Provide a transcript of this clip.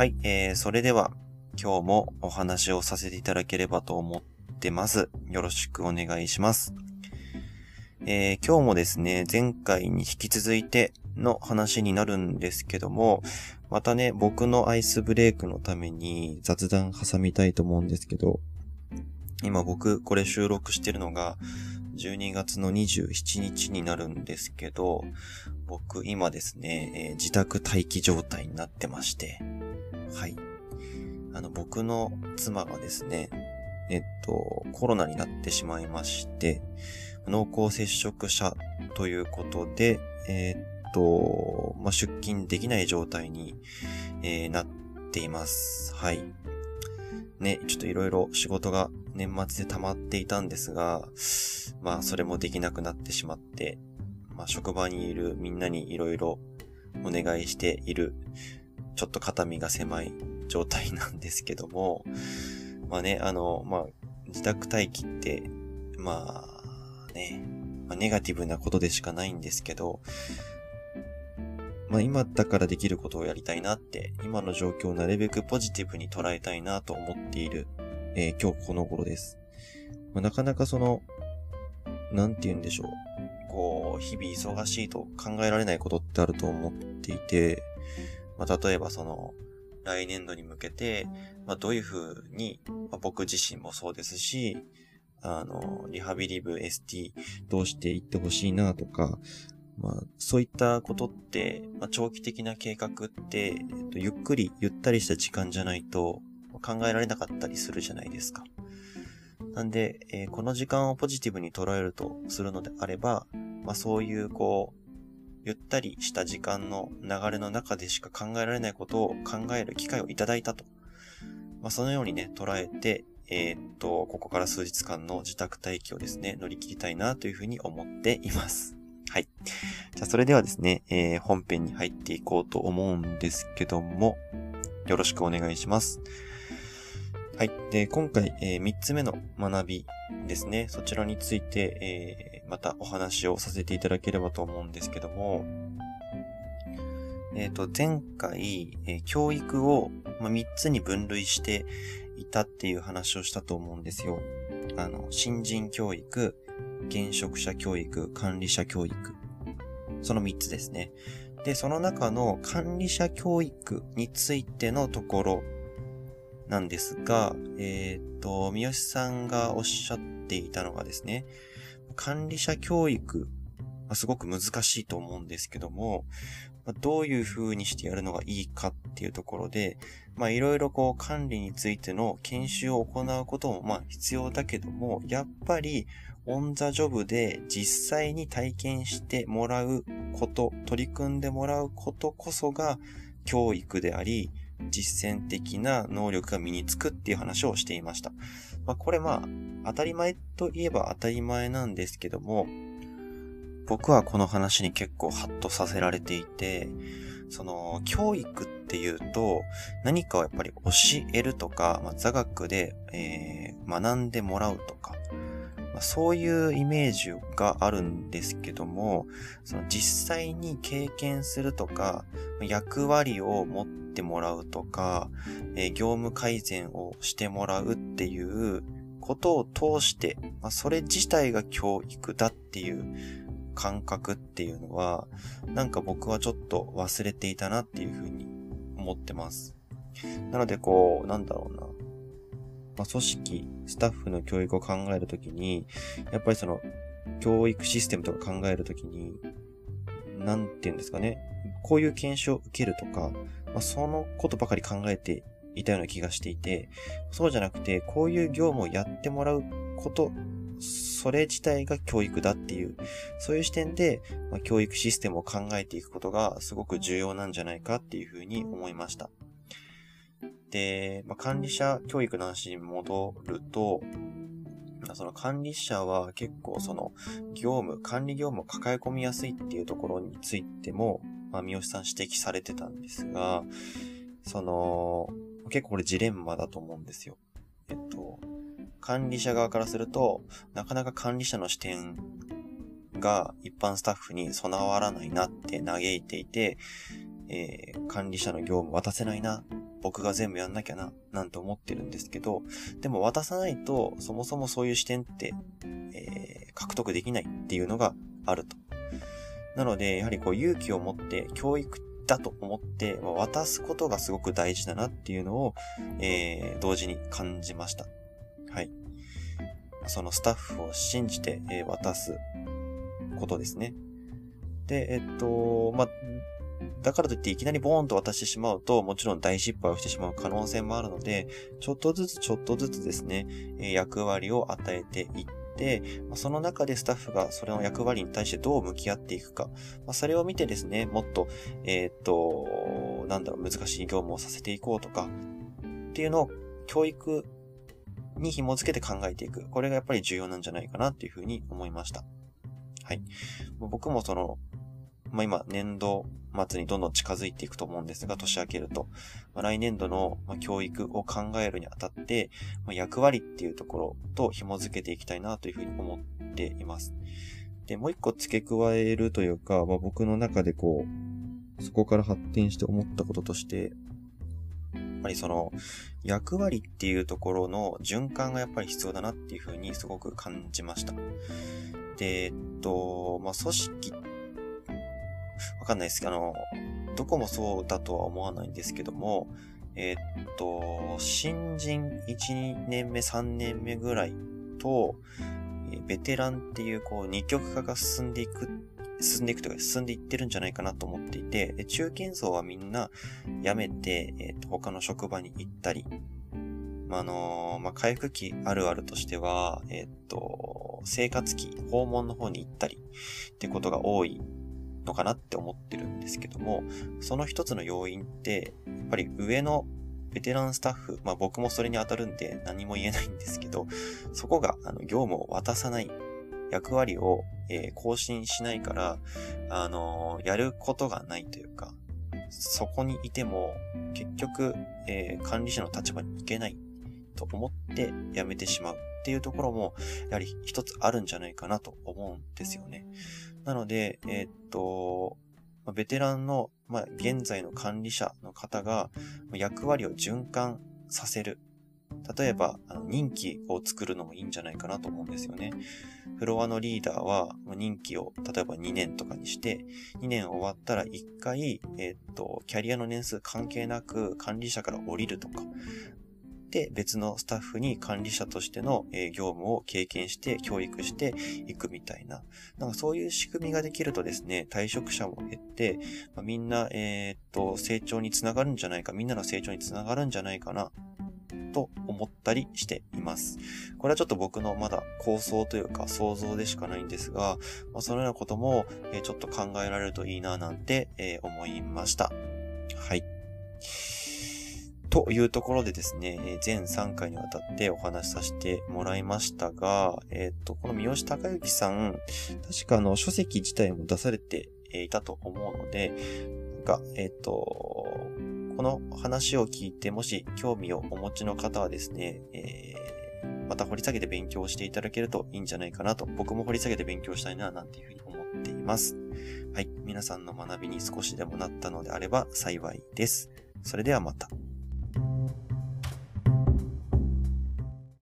はい、えー、それでは今日もお話をさせていただければと思ってます。よろしくお願いします。えー、今日もですね、前回に引き続いての話になるんですけども、またね、僕のアイスブレイクのために雑談挟みたいと思うんですけど、今僕これ収録してるのが12月の27日になるんですけど、僕今ですね、えー、自宅待機状態になってまして、はい。あの僕の妻がですね、えっと、コロナになってしまいまして、濃厚接触者ということで、えっと、まあ、出勤できない状態に、えー、なっています。はい。ね、ちょっといろいろ仕事が年末で溜まっていたんですが、まあ、それもできなくなってしまって、まあ、職場にいるみんなにいろいろお願いしている、ちょっと肩身が狭い状態なんですけども、まあね、あの、まあ、自宅待機って、まあね、まあ、ネガティブなことでしかないんですけど、まあ今だからできることをやりたいなって、今の状況をなるべくポジティブに捉えたいなと思っている、えー、今日この頃です。まあ、なかなかその、なんて言うんでしょう。こう、日々忙しいと考えられないことってあると思っていて、まあ例えばその、来年度に向けて、まあ、どういうふうに、まあ、僕自身もそうですし、あの、リハビリ部 ST どうしていってほしいなとか、まあ、そういったことって、まあ、長期的な計画って、えっと、ゆっくり、ゆったりした時間じゃないと考えられなかったりするじゃないですか。なんで、えー、この時間をポジティブに捉えるとするのであれば、まあそういうこう、ゆったりした時間の流れの中でしか考えられないことを考える機会をいただいたと。まあ、そのようにね、捉えて、えー、っと、ここから数日間の自宅待機をですね、乗り切りたいなというふうに思っています。はい。じゃあ、それではですね、えー、本編に入っていこうと思うんですけども、よろしくお願いします。はい。で、今回、えー、3つ目の学びですね。そちらについて、えー、またお話をさせていただければと思うんですけども、えっ、ー、と、前回、えー、教育を、まあ、3つに分類していたっていう話をしたと思うんですよ。あの、新人教育、現職者教育、管理者教育。その3つですね。で、その中の管理者教育についてのところなんですが、えっ、ー、と、三好さんがおっしゃっていたのがですね、管理者教育、まあ、すごく難しいと思うんですけども、まあ、どういう風にしてやるのがいいかっていうところで、まあいろいろこう管理についての研修を行うこともまあ必要だけども、やっぱりオンザジョブで実際に体験してもらうこと、取り組んでもらうことこそが教育であり、実践的な能力が身につくっていう話をしていました。まあ、これまあ、当たり前といえば当たり前なんですけども、僕はこの話に結構ハッとさせられていて、その、教育っていうと、何かをやっぱり教えるとか、まあ、座学で、えー、学んでもらうとか、まあそういうイメージがあるんですけども、その実際に経験するとか、役割を持ってもらうとか、え業務改善をしてもらうっていうことを通して、まあ、それ自体が教育だっていう感覚っていうのは、なんか僕はちょっと忘れていたなっていうふうに思ってます。なのでこう、なんだろうな。まあ、組織、スタッフの教育を考えるときに、やっぱりその、教育システムとか考えるときに、なんて言うんですかね。こういう研修を受けるとか、まあ、そのことばかり考えていたような気がしていて、そうじゃなくて、こういう業務をやってもらうこと、それ自体が教育だっていう、そういう視点で、まあ、教育システムを考えていくことがすごく重要なんじゃないかっていうふうに思いました。で、まあ、管理者教育の話に戻ると、その管理者は結構その業務、管理業務を抱え込みやすいっていうところについても、まあ、三好さん指摘されてたんですが、その、結構これジレンマだと思うんですよ。えっと、管理者側からすると、なかなか管理者の視点が一般スタッフに備わらないなって嘆いていて、えー、管理者の業務渡せないな僕が全部やんなきゃな、なんて思ってるんですけど、でも渡さないと、そもそもそういう視点って、えー、獲得できないっていうのがあると。なので、やはりこう勇気を持って教育だと思って渡すことがすごく大事だなっていうのを、えー、同時に感じました。はい。そのスタッフを信じて、え、渡すことですね。で、えっと、ま、だからといっていきなりボーンと渡してしまうと、もちろん大失敗をしてしまう可能性もあるので、ちょっとずつちょっとずつですね、役割を与えていって、その中でスタッフがそれの役割に対してどう向き合っていくか、まそれを見てですね、もっと、えー、っと、なんだろう、難しい業務をさせていこうとか、っていうのを教育に紐付けて考えていく。これがやっぱり重要なんじゃないかなっていうふうに思いました。はい。僕もその、まあ、今、年度末にどんどん近づいていくと思うんですが、年明けると、まあ、来年度の教育を考えるにあたって、まあ、役割っていうところと紐づけていきたいなというふうに思っています。で、もう一個付け加えるというか、まあ、僕の中でこう、そこから発展して思ったこととして、やっぱりその、役割っていうところの循環がやっぱり必要だなっていうふうにすごく感じました。で、えっと、まあ、組織わかんないですけど、あの、どこもそうだとは思わないんですけども、えー、っと、新人1、2年目、3年目ぐらいと、ベテランっていうこう二極化が進んでいく、進んでいくというか進んでいってるんじゃないかなと思っていて、中堅層はみんな辞めて、えー、っと他の職場に行ったり、まあ、あのー、まあ、回復期あるあるとしては、えー、っと、生活期、訪問の方に行ったりってことが多いのかなって思ってるんですけども、その一つの要因って、やっぱり上のベテランスタッフ、まあ僕もそれに当たるんで何も言えないんですけど、そこがあの業務を渡さない、役割を、えー、更新しないから、あのー、やることがないというか、そこにいても結局、えー、管理者の立場に行けないと思って辞めてしまう。っていうところも、やはり一つあるんじゃないかなと思うんですよね。なので、えー、っと、ベテランの、まあ、現在の管理者の方が役割を循環させる。例えば、あの任期を作るのもいいんじゃないかなと思うんですよね。フロアのリーダーは任期を例えば2年とかにして、2年終わったら1回、えっと、キャリアの年数関係なく管理者から降りるとか、で、別のスタッフに管理者としての、え業務を経験して教育していくみたいな。なんかそういう仕組みができるとですね、退職者も減って、まあ、みんな、えー、っと、成長につながるんじゃないか、みんなの成長につながるんじゃないかな、と思ったりしています。これはちょっと僕のまだ構想というか想像でしかないんですが、まあ、そのようなことも、えちょっと考えられるといいななんて、え思いました。はい。というところでですね、全3回にわたってお話しさせてもらいましたが、えっ、と、この三好隆之さん、確かあの、書籍自体も出されていたと思うので、なんか、えっ、と、この話を聞いて、もし興味をお持ちの方はですね、えー、また掘り下げて勉強していただけるといいんじゃないかなと、僕も掘り下げて勉強したいな、なんていうふうに思っています。はい。皆さんの学びに少しでもなったのであれば幸いです。それではまた。